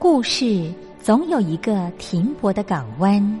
故事总有一个停泊的港湾。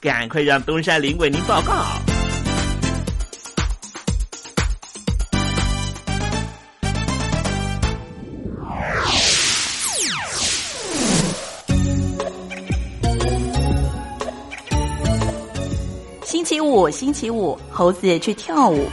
赶快让东山林为您报告。星期五，星期五，猴子去跳舞。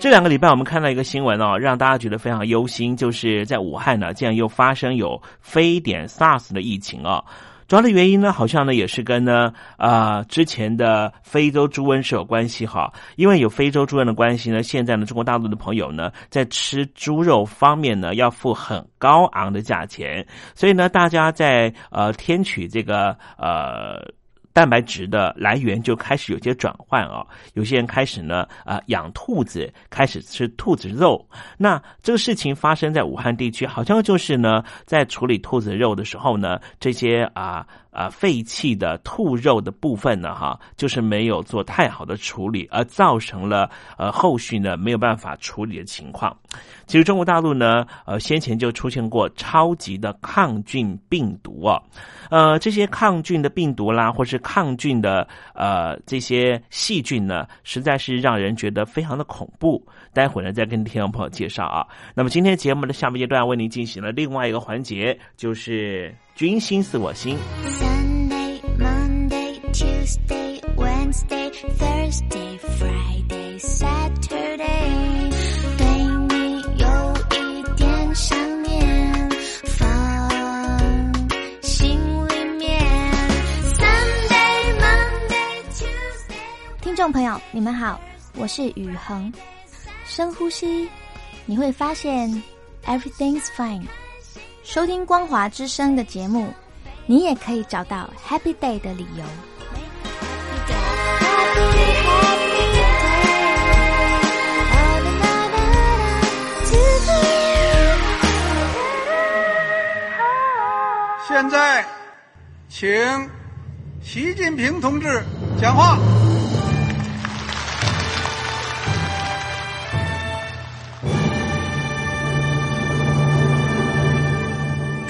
这两个礼拜，我们看到一个新闻哦，让大家觉得非常忧心，就是在武汉呢，竟然又发生有非典 SARS 的疫情哦。主要的原因呢，好像呢也是跟呢啊之前的非洲猪瘟是有关系哈。因为有非洲猪瘟的关系呢，现在呢中国大陆的朋友呢在吃猪肉方面呢要付很高昂的价钱，所以呢大家在呃添取这个呃。蛋白质的来源就开始有些转换啊，有些人开始呢，啊养兔子，开始吃兔子肉。那这个事情发生在武汉地区，好像就是呢，在处理兔子肉的时候呢，这些啊。啊，废弃的兔肉的部分呢，哈，就是没有做太好的处理，而造成了呃后续呢没有办法处理的情况。其实中国大陆呢，呃，先前就出现过超级的抗菌病毒啊，呃，这些抗菌的病毒啦，或是抗菌的呃这些细菌呢，实在是让人觉得非常的恐怖。待会儿呢，再跟听众朋友介绍啊。那么今天节目的下半阶段为您进行了另外一个环节，就是。君心似我心。Sunday, Monday, Tuesday, Wednesday, Thursday, Friday, Saturday，对你有一点想念，放心里面。Sunday, Monday, Tuesday。听众朋友，你们好，我是雨恒。深呼吸，你会发现 everything's fine。收听光华之声的节目，你也可以找到 Happy Day 的理由。现在，请习近平同志讲话。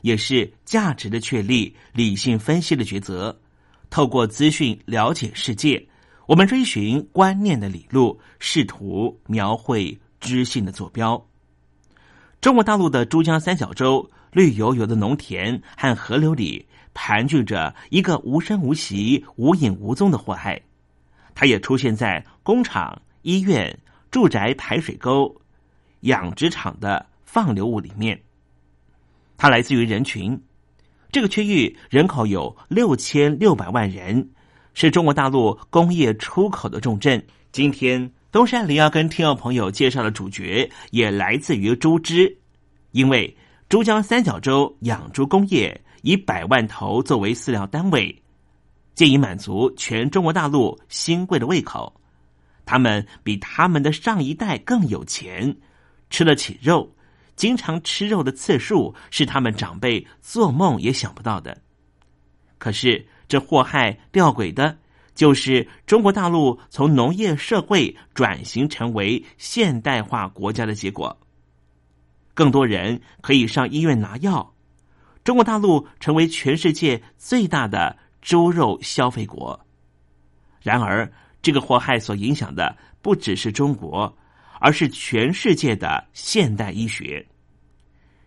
也是价值的确立、理性分析的抉择。透过资讯了解世界，我们追寻观念的理路，试图描绘知性的坐标。中国大陆的珠江三角洲，绿油油的农田和河流里，盘踞着一个无声无息、无影无踪的祸害。它也出现在工厂、医院、住宅排水沟、养殖场的放流物里面。它来自于人群。这个区域人口有六千六百万人，是中国大陆工业出口的重镇。今天东山林要跟听众朋友介绍的主角也来自于猪只，因为珠江三角洲养猪工业以百万头作为饲料单位，借以满足全中国大陆新贵的胃口。他们比他们的上一代更有钱，吃得起肉。经常吃肉的次数是他们长辈做梦也想不到的。可是这祸害吊诡的，就是中国大陆从农业社会转型成为现代化国家的结果。更多人可以上医院拿药，中国大陆成为全世界最大的猪肉消费国。然而，这个祸害所影响的不只是中国。而是全世界的现代医学。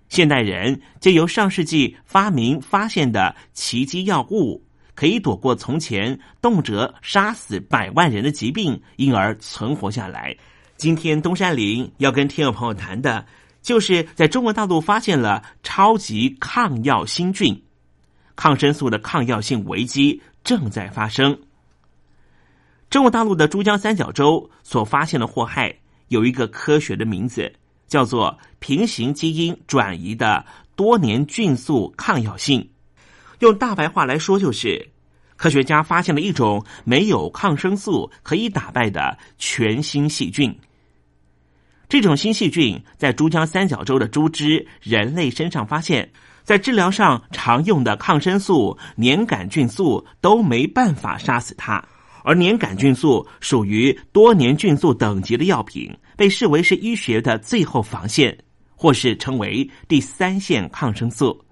现代人借由上世纪发明发现的奇迹药物，可以躲过从前动辄杀死百万人的疾病，因而存活下来。今天东山林要跟听众朋友谈的，就是在中国大陆发现了超级抗药新菌，抗生素的抗药性危机正在发生。中国大陆的珠江三角洲所发现的祸害。有一个科学的名字，叫做平行基因转移的多年菌素抗药性。用大白话来说，就是科学家发现了一种没有抗生素可以打败的全新细菌。这种新细菌在珠江三角洲的猪只、人类身上发现，在治疗上常用的抗生素粘杆菌素都没办法杀死它。而粘杆菌素属于多年菌素等级的药品，被视为是医学的最后防线，或是称为第三线抗生素。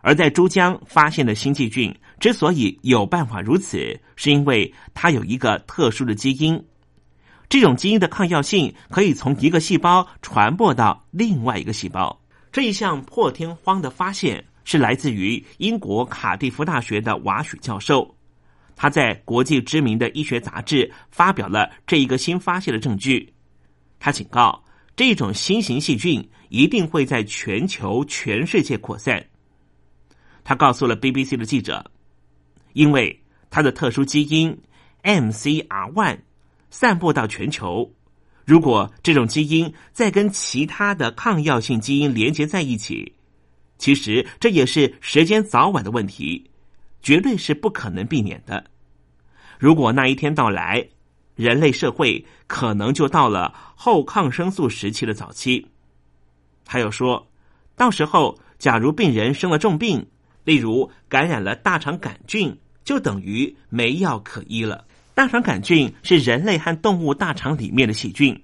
而在珠江发现的新细菌之所以有办法如此，是因为它有一个特殊的基因，这种基因的抗药性可以从一个细胞传播到另外一个细胞。这一项破天荒的发现是来自于英国卡蒂夫大学的瓦许教授。他在国际知名的医学杂志发表了这一个新发现的证据。他警告，这种新型细菌一定会在全球、全世界扩散。他告诉了 BBC 的记者，因为它的特殊基因 MCR1 散布到全球，如果这种基因再跟其他的抗药性基因连接在一起，其实这也是时间早晚的问题。绝对是不可能避免的。如果那一天到来，人类社会可能就到了后抗生素时期的早期。还有说，到时候假如病人生了重病，例如感染了大肠杆菌，就等于没药可医了。大肠杆菌是人类和动物大肠里面的细菌，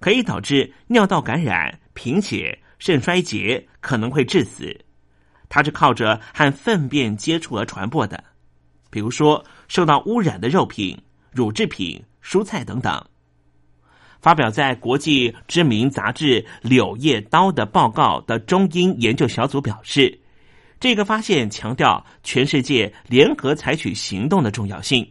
可以导致尿道感染、贫血、肾衰竭，可能会致死。它是靠着和粪便接触而传播的，比如说受到污染的肉品、乳制品、蔬菜等等。发表在国际知名杂志《柳叶刀》的报告的中英研究小组表示，这个发现强调全世界联合采取行动的重要性。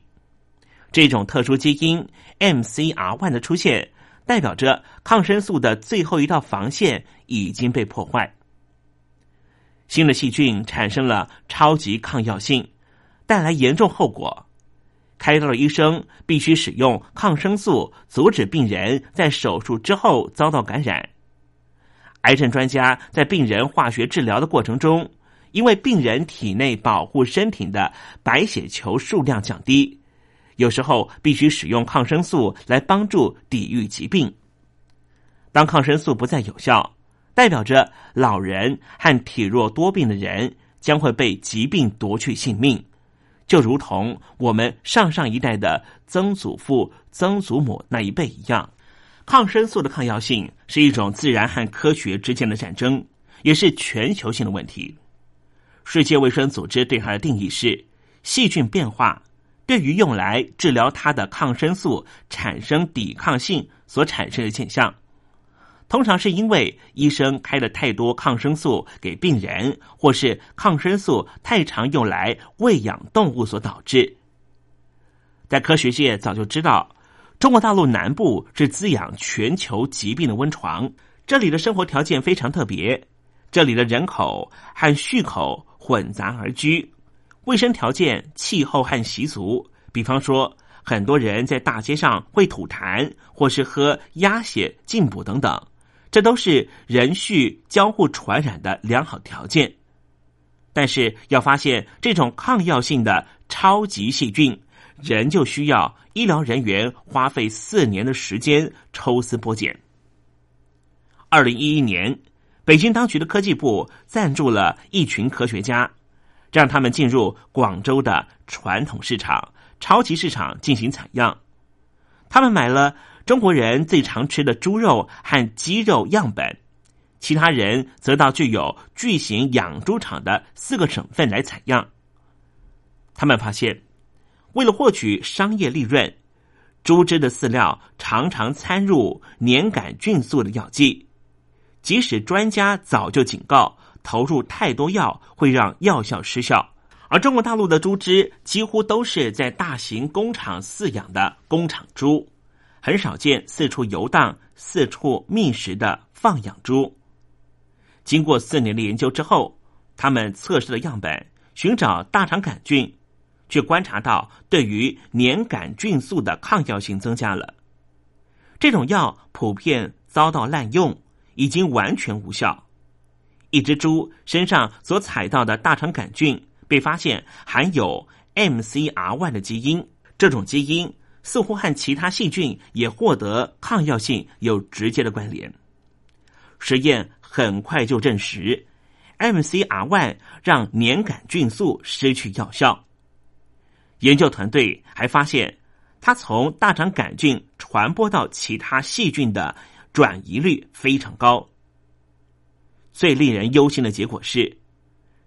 这种特殊基因 MCR1 的出现，代表着抗生素的最后一道防线已经被破坏。新的细菌产生了超级抗药性，带来严重后果。开刀的医生必须使用抗生素，阻止病人在手术之后遭到感染。癌症专家在病人化学治疗的过程中，因为病人体内保护身体的白血球数量降低，有时候必须使用抗生素来帮助抵御疾病。当抗生素不再有效。代表着老人和体弱多病的人将会被疾病夺去性命，就如同我们上上一代的曾祖父、曾祖母那一辈一样。抗生素的抗药性是一种自然和科学之间的战争，也是全球性的问题。世界卫生组织对它的定义是：细菌变化对于用来治疗它的抗生素产生抵抗性所产生的现象。通常是因为医生开了太多抗生素给病人，或是抗生素太常用来喂养动物所导致。在科学界早就知道，中国大陆南部是滋养全球疾病的温床，这里的生活条件非常特别，这里的人口和畜口混杂而居，卫生条件、气候和习俗，比方说，很多人在大街上会吐痰，或是喝鸭血进补等等。这都是人畜交互传染的良好条件，但是要发现这种抗药性的超级细菌，人就需要医疗人员花费四年的时间抽丝剥茧。二零一一年，北京当局的科技部赞助了一群科学家，让他们进入广州的传统市场、超级市场进行采样，他们买了。中国人最常吃的猪肉和鸡肉样本，其他人则到具有巨型养猪场的四个省份来采样。他们发现，为了获取商业利润，猪只的饲料常常掺入粘杆菌素的药剂。即使专家早就警告，投入太多药会让药效失效，而中国大陆的猪只几乎都是在大型工厂饲养的工厂猪。很少见四处游荡、四处觅食的放养猪。经过四年的研究之后，他们测试了样本，寻找大肠杆菌，却观察到对于粘杆菌素的抗药性增加了。这种药普遍遭到滥用，已经完全无效。一只猪身上所采到的大肠杆菌被发现含有 MCR1 的基因，这种基因。似乎和其他细菌也获得抗药性有直接的关联。实验很快就证实，MCRY 让粘杆菌素失去药效。研究团队还发现，它从大肠杆菌传播到其他细菌的转移率非常高。最令人忧心的结果是，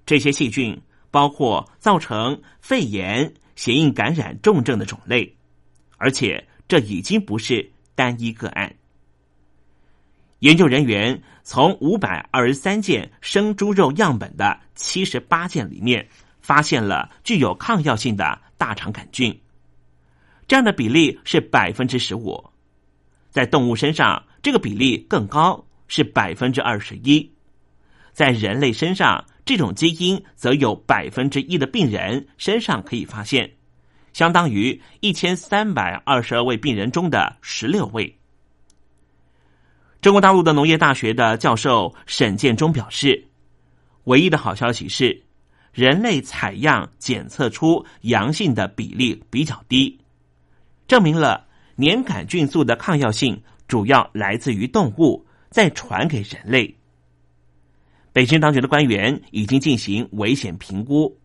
这些细菌包括造成肺炎、血液感染重症的种类。而且这已经不是单一个案。研究人员从五百二十三件生猪肉样本的七十八件里面，发现了具有抗药性的大肠杆菌，这样的比例是百分之十五。在动物身上，这个比例更高，是百分之二十一。在人类身上，这种基因则有百分之一的病人身上可以发现。相当于一千三百二十二位病人中的十六位。中国大陆的农业大学的教授沈建忠表示，唯一的好消息是，人类采样检测出阳性的比例比较低，证明了粘杆菌素的抗药性主要来自于动物，再传给人类。北京当局的官员已经进行危险评估，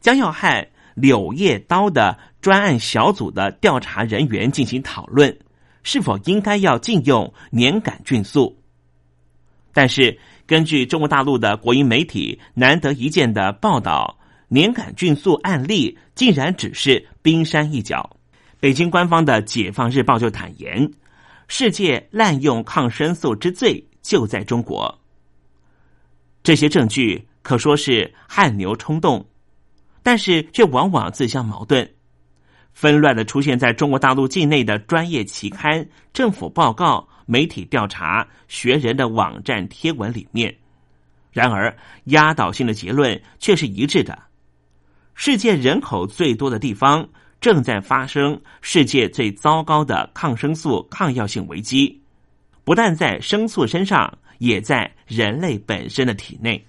将要和。柳叶刀的专案小组的调查人员进行讨论，是否应该要禁用粘杆菌素。但是，根据中国大陆的国营媒体难得一见的报道，粘杆菌素案例竟然只是冰山一角。北京官方的《解放日报》就坦言，世界滥用抗生素之最就在中国。这些证据可说是汗牛充栋。但是却往往自相矛盾，纷乱的出现在中国大陆境内的专业期刊、政府报告、媒体调查、学人的网站贴文里面。然而，压倒性的结论却是一致的：世界人口最多的地方正在发生世界最糟糕的抗生素抗药性危机，不但在生素身上，也在人类本身的体内。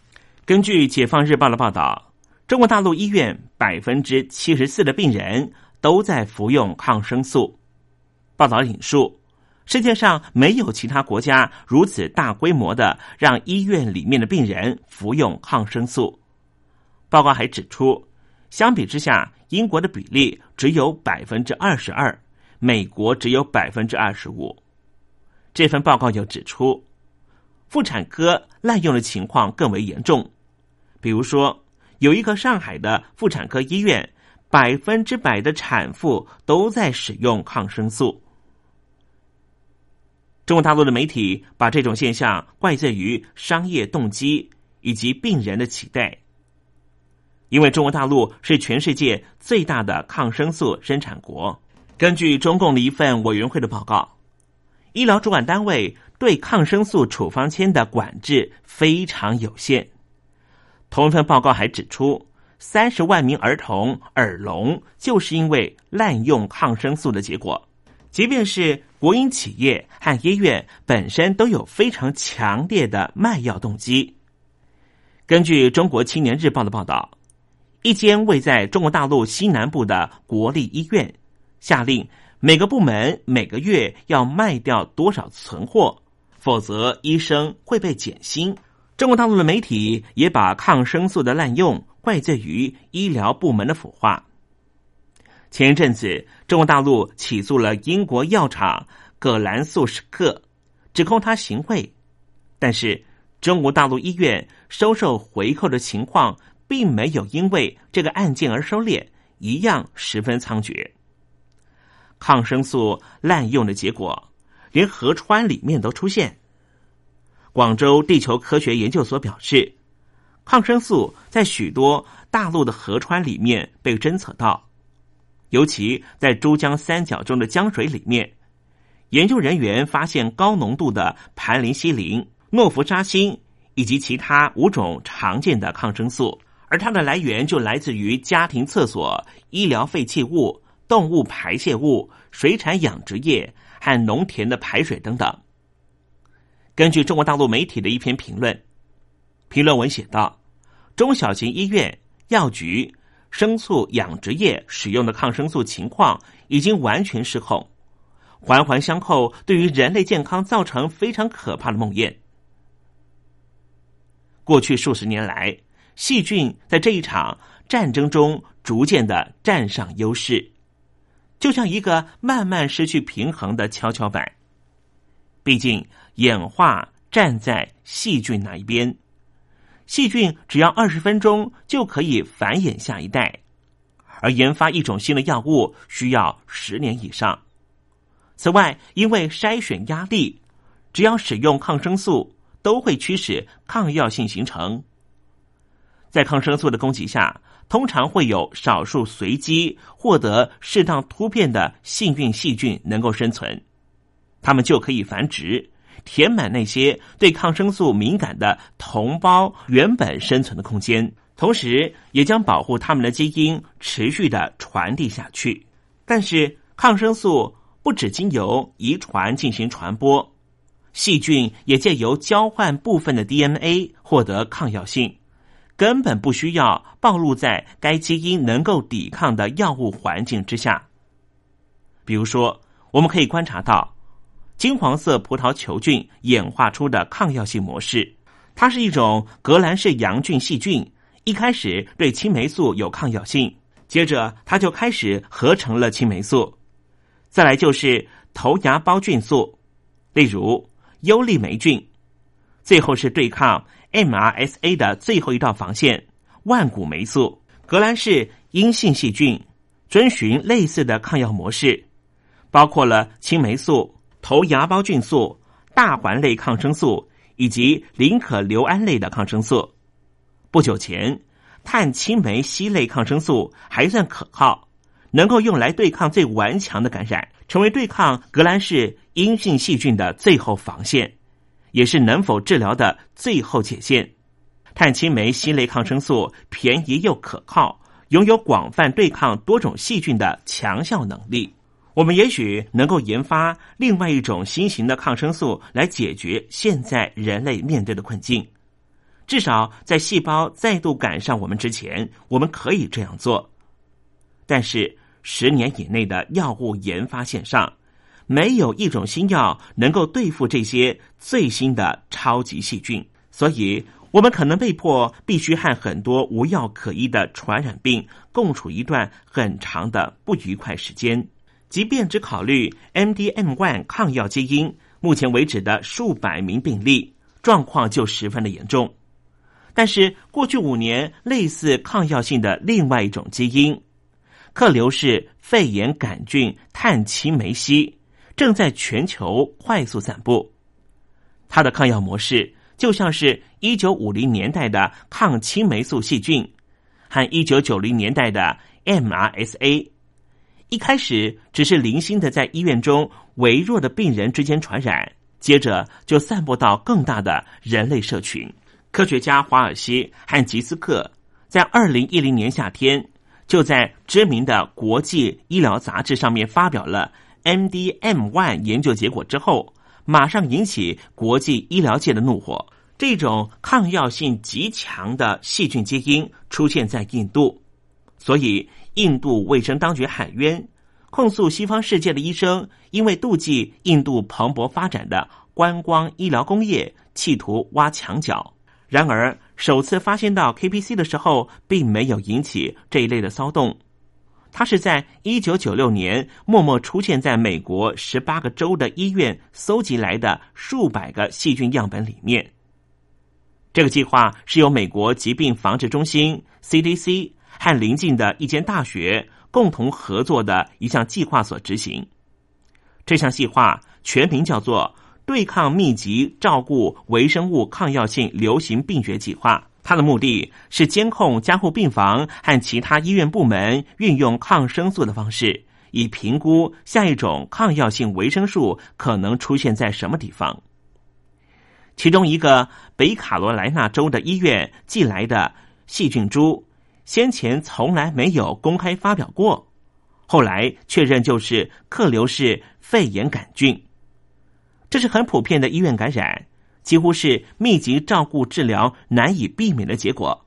根据《解放日报》的报道。中国大陆医院百分之七十四的病人都在服用抗生素。报道引述：世界上没有其他国家如此大规模的让医院里面的病人服用抗生素。报告还指出，相比之下，英国的比例只有百分之二十二，美国只有百分之二十五。这份报告又指出，妇产科滥用的情况更为严重，比如说。有一个上海的妇产科医院，百分之百的产妇都在使用抗生素。中国大陆的媒体把这种现象怪罪于商业动机以及病人的期待，因为中国大陆是全世界最大的抗生素生产国。根据中共的一份委员会的报告，医疗主管单位对抗生素处方签的管制非常有限。同一份报告还指出，三十万名儿童耳聋就是因为滥用抗生素的结果。即便是国营企业和医院本身都有非常强烈的卖药动机。根据《中国青年日报》的报道，一间位在中国大陆西南部的国立医院下令每个部门每个月要卖掉多少存货，否则医生会被减薪。中国大陆的媒体也把抗生素的滥用怪罪于医疗部门的腐化。前一阵子，中国大陆起诉了英国药厂葛兰素史克，指控他行贿。但是，中国大陆医院收受回扣的情况并没有因为这个案件而收敛，一样十分猖獗。抗生素滥用的结果，连河川里面都出现。广州地球科学研究所表示，抗生素在许多大陆的河川里面被侦测到。尤其在珠江三角洲的江水里面，研究人员发现高浓度的盘林西林、诺氟沙星以及其他五种常见的抗生素，而它的来源就来自于家庭厕所、医疗废弃物、动物排泄物、水产养殖业和农田的排水等等。根据中国大陆媒体的一篇评论，评论文写道：中小型医院、药局。牲畜养殖业使用的抗生素情况已经完全失控，环环相扣，对于人类健康造成非常可怕的梦魇。过去数十年来，细菌在这一场战争中逐渐的占上优势，就像一个慢慢失去平衡的跷跷板。毕竟演化站在细菌那一边。细菌只要二十分钟就可以繁衍下一代，而研发一种新的药物需要十年以上。此外，因为筛选压力，只要使用抗生素，都会驱使抗药性形成。在抗生素的攻击下，通常会有少数随机获得适当突变的幸运细菌能够生存，它们就可以繁殖。填满那些对抗生素敏感的同胞原本生存的空间，同时也将保护他们的基因持续的传递下去。但是，抗生素不只经由遗传进行传播，细菌也借由交换部分的 DNA 获得抗药性，根本不需要暴露在该基因能够抵抗的药物环境之下。比如说，我们可以观察到。金黄色葡萄球菌演化出的抗药性模式，它是一种革兰氏阳菌细菌。一开始对青霉素有抗药性，接着它就开始合成了青霉素。再来就是头芽孢菌素，例如优利霉菌。最后是对抗 MRSA 的最后一道防线——万古霉素。革兰氏阴性细菌遵循类似的抗药模式，包括了青霉素。头芽孢菌素、大环类抗生素以及林可硫胺类的抗生素。不久前，碳青霉烯类抗生素还算可靠，能够用来对抗最顽强的感染，成为对抗革兰氏阴性细菌的最后防线，也是能否治疗的最后界限。碳青霉烯类抗生素便宜又可靠，拥有广泛对抗多种细菌的强效能力。我们也许能够研发另外一种新型的抗生素来解决现在人类面对的困境。至少在细胞再度赶上我们之前，我们可以这样做。但是十年以内的药物研发线上，没有一种新药能够对付这些最新的超级细菌，所以我们可能被迫必须和很多无药可医的传染病共处一段很长的不愉快时间。即便只考虑 MDM1 抗药基因，目前为止的数百名病例状况就十分的严重。但是过去五年类似抗药性的另外一种基因——克流氏肺炎杆菌碳青霉烯，正在全球快速散布。它的抗药模式就像是一九五零年代的抗青霉素细菌和一九九零年代的 MRSA。一开始只是零星的在医院中微弱的病人之间传染，接着就散播到更大的人类社群。科学家华尔西和吉斯克在二零一零年夏天就在知名的国际医疗杂志上面发表了 MDM one 研究结果之后，马上引起国际医疗界的怒火。这种抗药性极强的细菌基因出现在印度，所以。印度卫生当局喊冤，控诉西方世界的医生因为妒忌印度蓬勃发展的观光医疗工业，企图挖墙脚。然而，首次发现到 KPC 的时候，并没有引起这一类的骚动。它是在一九九六年默默出现在美国十八个州的医院搜集来的数百个细菌样本里面。这个计划是由美国疾病防治中心 CDC。和邻近的一间大学共同合作的一项计划所执行。这项计划全名叫做“对抗密集照顾微生物抗药性流行病学计划”。它的目的是监控加护病房和其他医院部门运用抗生素的方式，以评估下一种抗药性维生素可能出现在什么地方。其中一个北卡罗来纳州的医院寄来的细菌株。先前从来没有公开发表过，后来确认就是克流氏肺炎杆菌。这是很普遍的医院感染，几乎是密集照顾治疗难以避免的结果。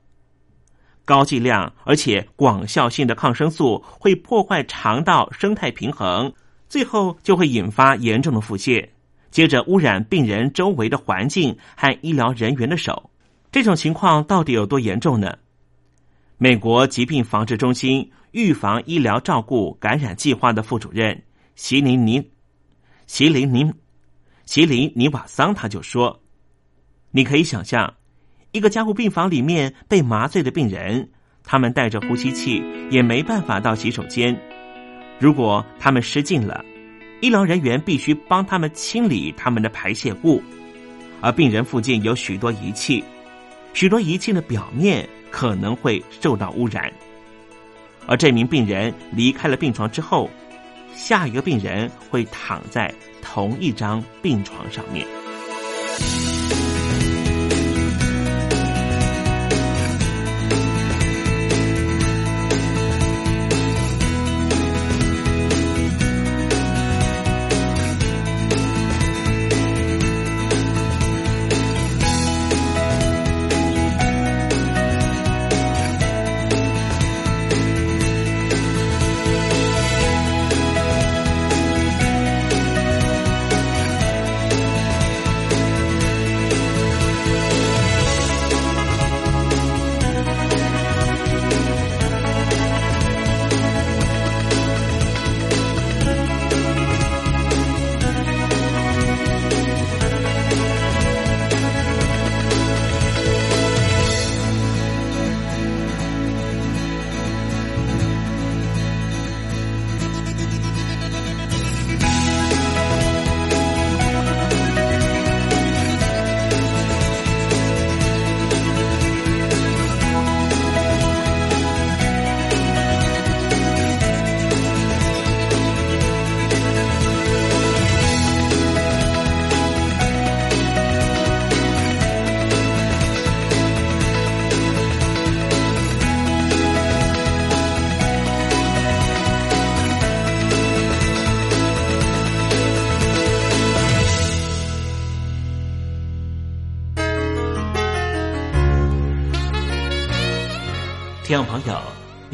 高剂量而且广效性的抗生素会破坏肠道生态平衡，最后就会引发严重的腹泻，接着污染病人周围的环境和医疗人员的手。这种情况到底有多严重呢？美国疾病防治中心预防医疗照顾感染计划的副主任席林尼席林尼席林尼瓦桑他就说：“你可以想象，一个加护病房里面被麻醉的病人，他们带着呼吸器，也没办法到洗手间。如果他们失禁了，医疗人员必须帮他们清理他们的排泄物，而病人附近有许多仪器，许多仪器的表面。”可能会受到污染，而这名病人离开了病床之后，下一个病人会躺在同一张病床上面。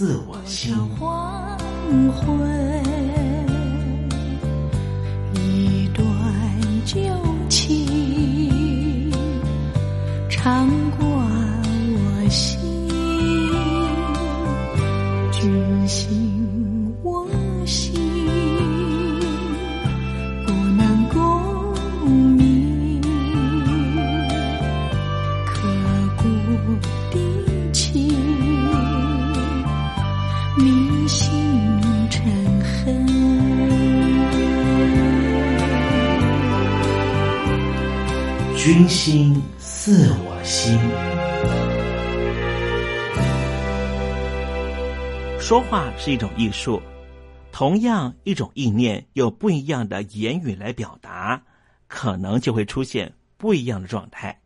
似我心。黄昏，心似我心。说话是一种艺术，同样一种意念，用不一样的言语来表达，可能就会出现不一样的状态。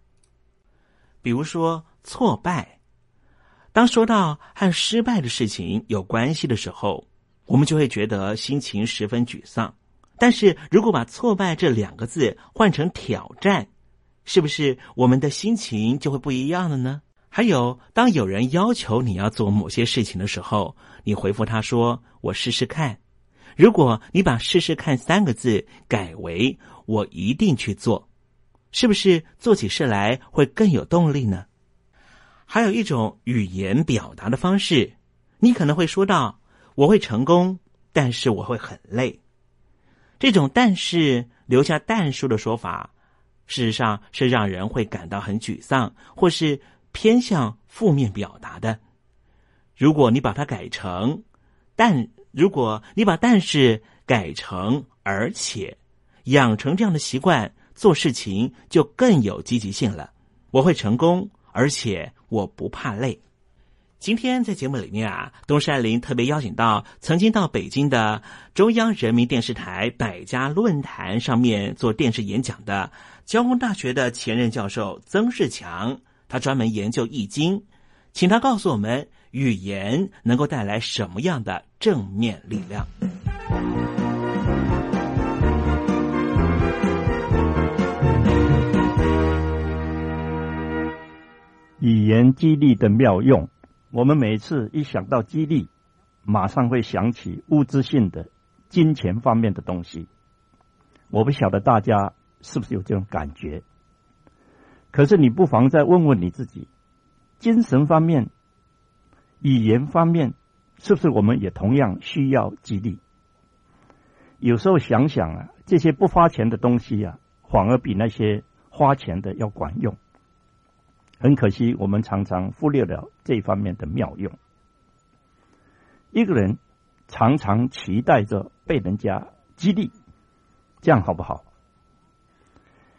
比如说挫败，当说到和失败的事情有关系的时候，我们就会觉得心情十分沮丧。但是如果把“挫败”这两个字换成挑战，是不是我们的心情就会不一样了呢？还有，当有人要求你要做某些事情的时候，你回复他说：“我试试看。”如果你把“试试看”三个字改为“我一定去做”，是不是做起事来会更有动力呢？还有一种语言表达的方式，你可能会说到：“我会成功，但是我会很累。”这种“但是”留下但书的说法。事实上是让人会感到很沮丧，或是偏向负面表达的。如果你把它改成“但”，如果你把“但是”改成“而且”，养成这样的习惯，做事情就更有积极性了。我会成功，而且我不怕累。今天在节目里面啊，东山林特别邀请到曾经到北京的中央人民电视台百家论坛上面做电视演讲的交通大学的前任教授曾仕强，他专门研究易经，请他告诉我们语言能够带来什么样的正面力量。语言激励的妙用。我们每次一想到激励，马上会想起物质性的、金钱方面的东西。我不晓得大家是不是有这种感觉。可是你不妨再问问你自己：精神方面、语言方面，是不是我们也同样需要激励？有时候想想啊，这些不花钱的东西啊，反而比那些花钱的要管用。很可惜，我们常常忽略了这方面的妙用。一个人常常期待着被人家激励，这样好不好？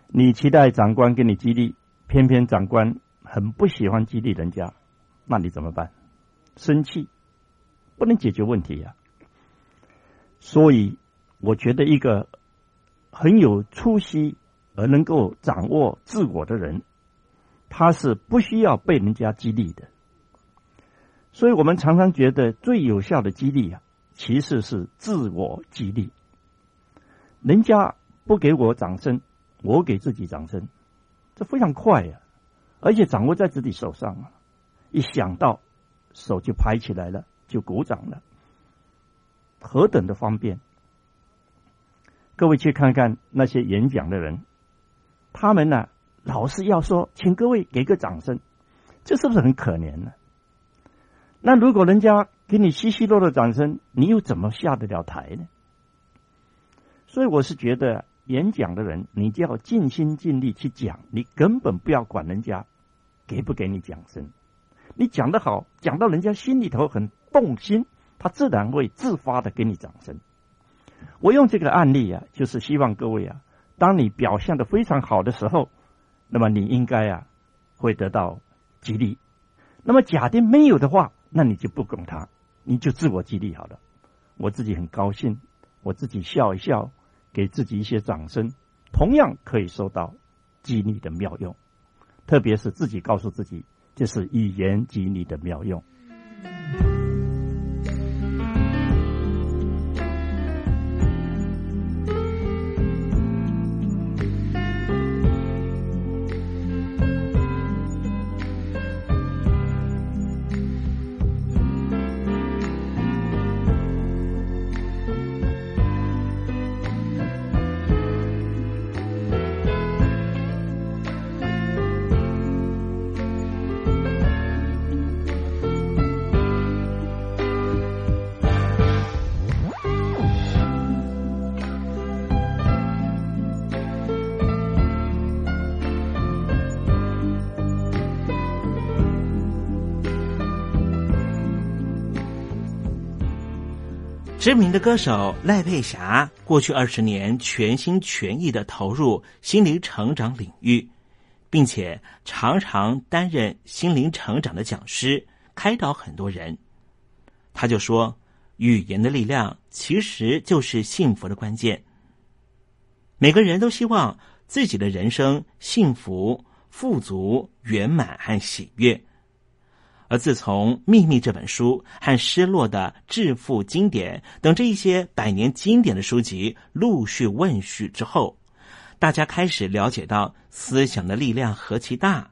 你期待长官给你激励，偏偏长官很不喜欢激励人家，那你怎么办？生气不能解决问题呀。所以，我觉得一个很有出息而能够掌握自我的人。他是不需要被人家激励的，所以我们常常觉得最有效的激励啊，其实是自我激励。人家不给我掌声，我给自己掌声，这非常快呀，而且掌握在自己手上啊！一想到手就拍起来了，就鼓掌了，何等的方便！各位去看看那些演讲的人，他们呢？老是要说，请各位给个掌声，这是不是很可怜呢？那如果人家给你稀稀落落掌声，你又怎么下得了台呢？所以我是觉得，演讲的人，你就要尽心尽力去讲，你根本不要管人家给不给你掌声。你讲得好，讲到人家心里头很动心，他自然会自发的给你掌声。我用这个案例啊，就是希望各位啊，当你表现的非常好的时候。那么你应该啊，会得到激励。那么假定没有的话，那你就不拱他，你就自我激励好了。我自己很高兴，我自己笑一笑，给自己一些掌声，同样可以收到激励的妙用。特别是自己告诉自己，这是语言激励的妙用。知名的歌手赖佩霞，过去二十年全心全意的投入心灵成长领域，并且常常担任心灵成长的讲师，开导很多人。他就说，语言的力量其实就是幸福的关键。每个人都希望自己的人生幸福、富足、圆满和喜悦。而自从《秘密》这本书和《失落的致富经典》等这一些百年经典的书籍陆续问世之后，大家开始了解到思想的力量何其大。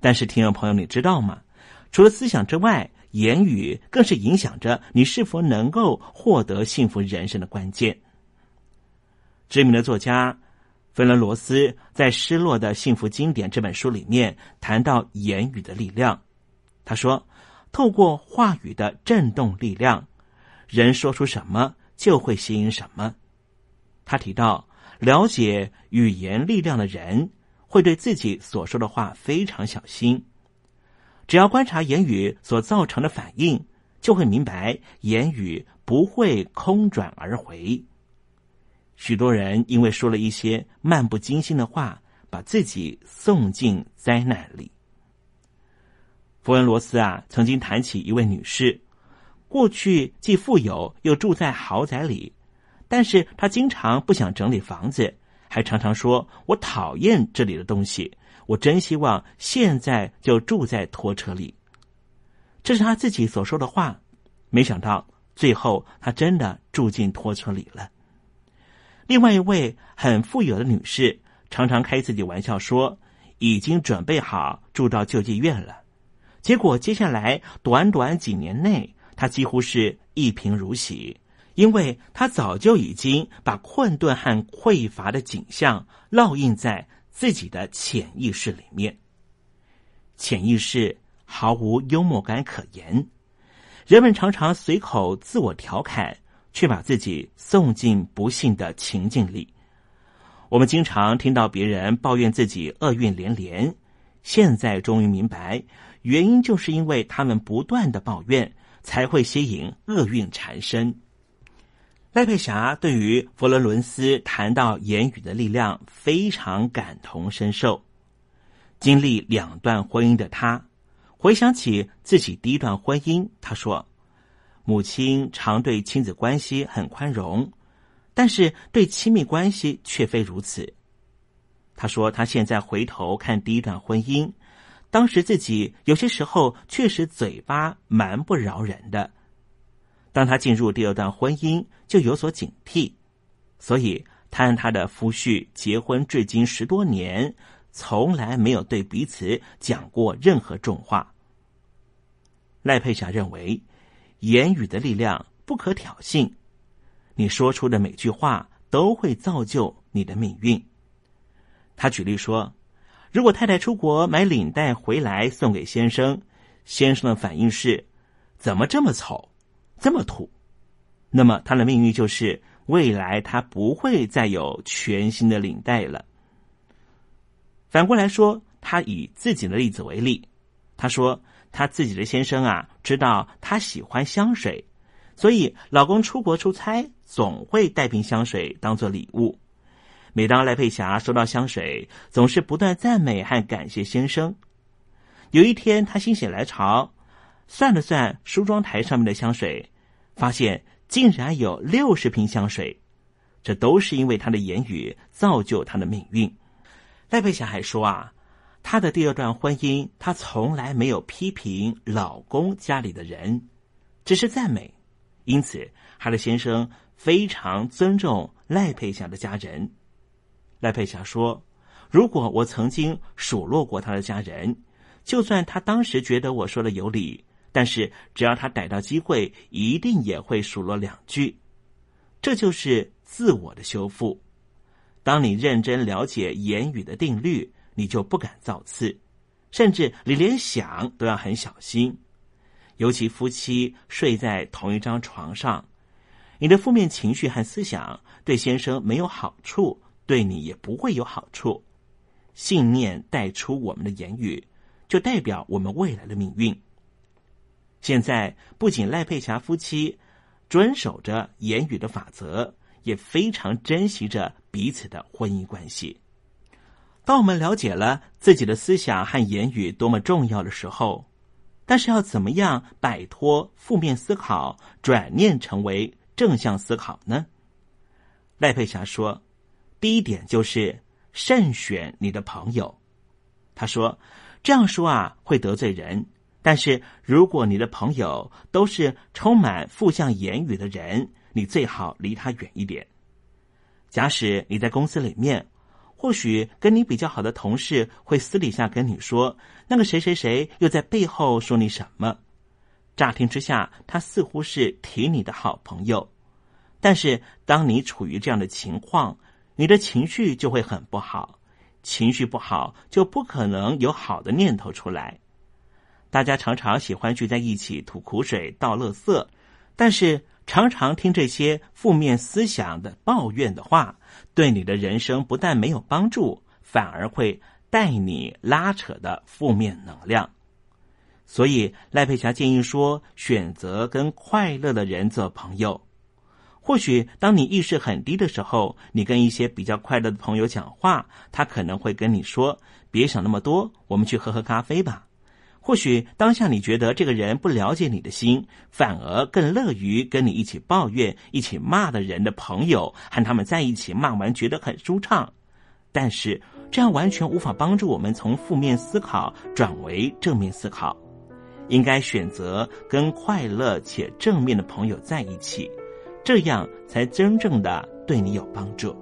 但是，听众朋友，你知道吗？除了思想之外，言语更是影响着你是否能够获得幸福人生的关键。知名的作家芬伦罗斯在《失落的幸福经典》这本书里面谈到言语的力量。他说：“透过话语的震动力量，人说出什么就会吸引什么。”他提到，了解语言力量的人会对自己所说的话非常小心。只要观察言语所造成的反应，就会明白言语不会空转而回。许多人因为说了一些漫不经心的话，把自己送进灾难里。弗恩罗斯啊，曾经谈起一位女士，过去既富有又住在豪宅里，但是她经常不想整理房子，还常常说：“我讨厌这里的东西，我真希望现在就住在拖车里。”这是她自己所说的话。没想到最后她真的住进拖车里了。另外一位很富有的女士，常常开自己玩笑说：“已经准备好住到救济院了。”结果，接下来短短几年内，他几乎是一贫如洗，因为他早就已经把困顿和匮乏的景象烙印在自己的潜意识里面。潜意识毫无幽默感可言，人们常常随口自我调侃，却把自己送进不幸的情境里。我们经常听到别人抱怨自己厄运连连，现在终于明白。原因就是因为他们不断的抱怨，才会吸引厄运缠身。赖佩霞对于佛罗伦斯谈到言语的力量非常感同身受。经历两段婚姻的他，回想起自己第一段婚姻，他说：“母亲常对亲子关系很宽容，但是对亲密关系却非如此。”他说：“他现在回头看第一段婚姻。”当时自己有些时候确实嘴巴蛮不饶人的，当他进入第二段婚姻就有所警惕，所以他和他的夫婿结婚至今十多年，从来没有对彼此讲过任何重话。赖佩霞认为，言语的力量不可挑衅，你说出的每句话都会造就你的命运。他举例说。如果太太出国买领带回来送给先生，先生的反应是“怎么这么丑，这么土”，那么他的命运就是未来他不会再有全新的领带了。反过来说，他以自己的例子为例，他说他自己的先生啊，知道他喜欢香水，所以老公出国出差总会带瓶香水当做礼物。每当赖佩霞收到香水，总是不断赞美和感谢先生。有一天，她心血来潮，算了算梳妆台上面的香水，发现竟然有六十瓶香水。这都是因为他的言语造就他的命运。赖佩霞还说啊，她的第二段婚姻，她从来没有批评老公家里的人，只是赞美。因此，她的先生非常尊重赖佩霞的家人。赖佩霞说：“如果我曾经数落过他的家人，就算他当时觉得我说的有理，但是只要他逮到机会，一定也会数落两句。这就是自我的修复。当你认真了解言语的定律，你就不敢造次，甚至你连想都要很小心。尤其夫妻睡在同一张床上，你的负面情绪和思想对先生没有好处。”对你也不会有好处。信念带出我们的言语，就代表我们未来的命运。现在不仅赖佩霞夫妻遵守着言语的法则，也非常珍惜着彼此的婚姻关系。当我们了解了自己的思想和言语多么重要的时候，但是要怎么样摆脱负面思考，转念成为正向思考呢？赖佩霞说。第一点就是慎选你的朋友。他说：“这样说啊会得罪人，但是如果你的朋友都是充满负向言语的人，你最好离他远一点。假使你在公司里面，或许跟你比较好的同事会私底下跟你说，那个谁谁谁又在背后说你什么。乍听之下，他似乎是提你的好朋友，但是当你处于这样的情况。”你的情绪就会很不好，情绪不好就不可能有好的念头出来。大家常常喜欢聚在一起吐苦水、倒垃圾，但是常常听这些负面思想的抱怨的话，对你的人生不但没有帮助，反而会带你拉扯的负面能量。所以赖佩霞建议说，选择跟快乐的人做朋友。或许当你意识很低的时候，你跟一些比较快乐的朋友讲话，他可能会跟你说：“别想那么多，我们去喝喝咖啡吧。”或许当下你觉得这个人不了解你的心，反而更乐于跟你一起抱怨、一起骂的人的朋友，和他们在一起骂完觉得很舒畅。但是这样完全无法帮助我们从负面思考转为正面思考。应该选择跟快乐且正面的朋友在一起。这样才真正的对你有帮助。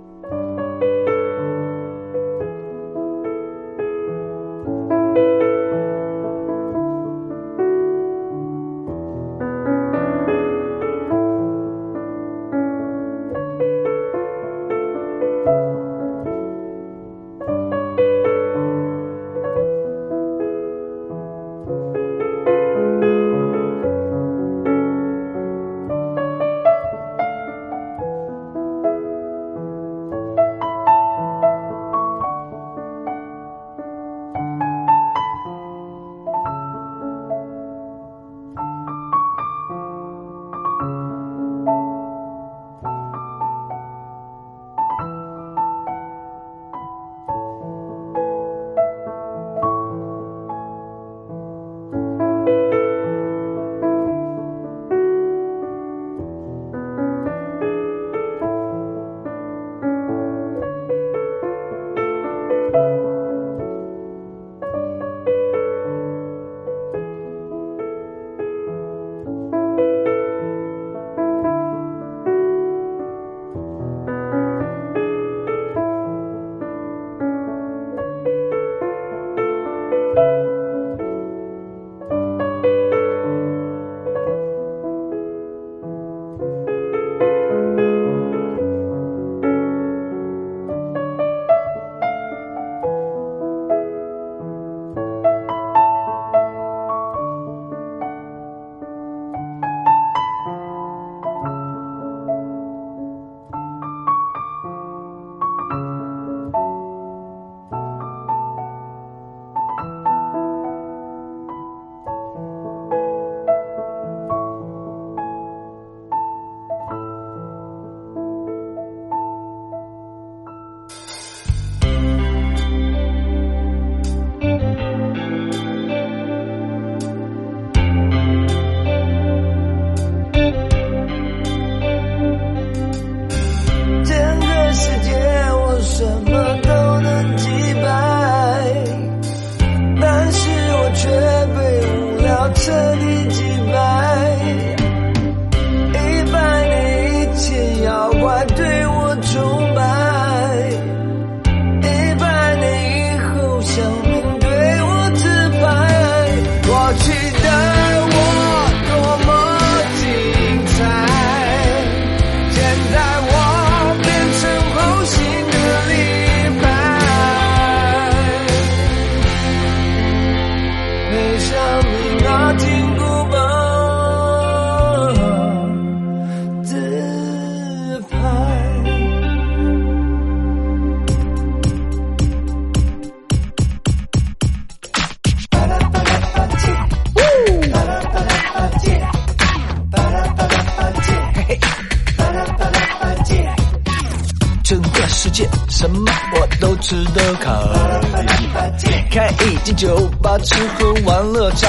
酒吧，吃喝玩乐潮。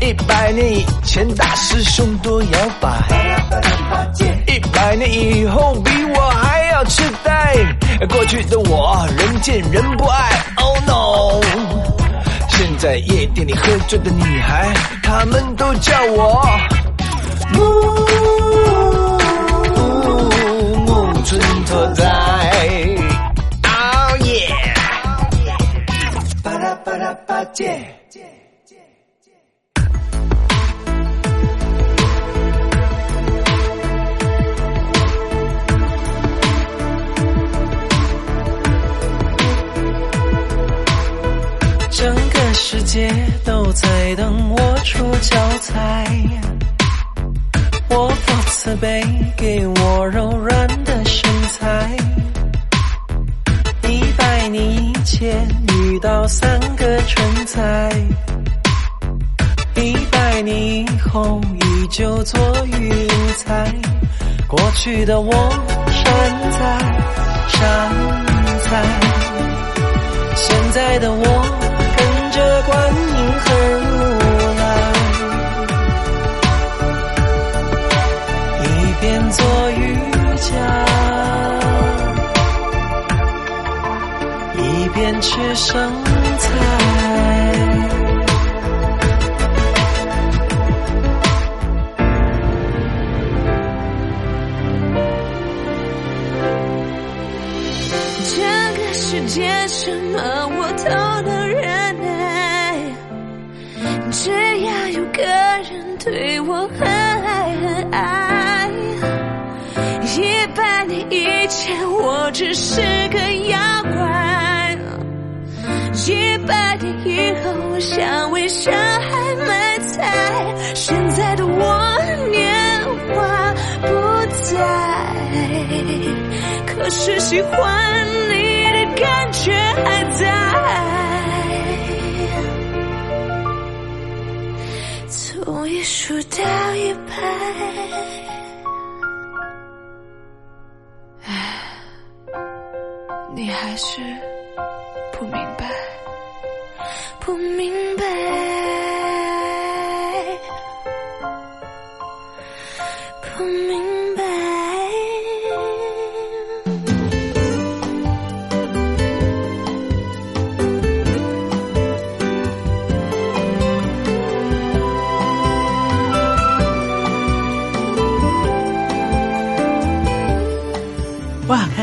一百年以前大师兄多摇摆，一百年以后比我还要痴呆。过去的我人见人不爱，Oh no！现在夜店里喝醉的女孩，她们都叫我木木村拓哉。都在等我出教材，我佛慈悲，给我柔软的身材。一百年以前遇到三个蠢材，一百年以后依旧做云彩。过去的我山在山在，现在的我一边吃生菜。这个世界什么我都能忍耐，只要有个人对我很爱很爱。一百年以前我只是个一百年以后我像微笑还买菜。现在的我年华不在。可是喜欢你的感觉还在，从一数到一百，唉，你还是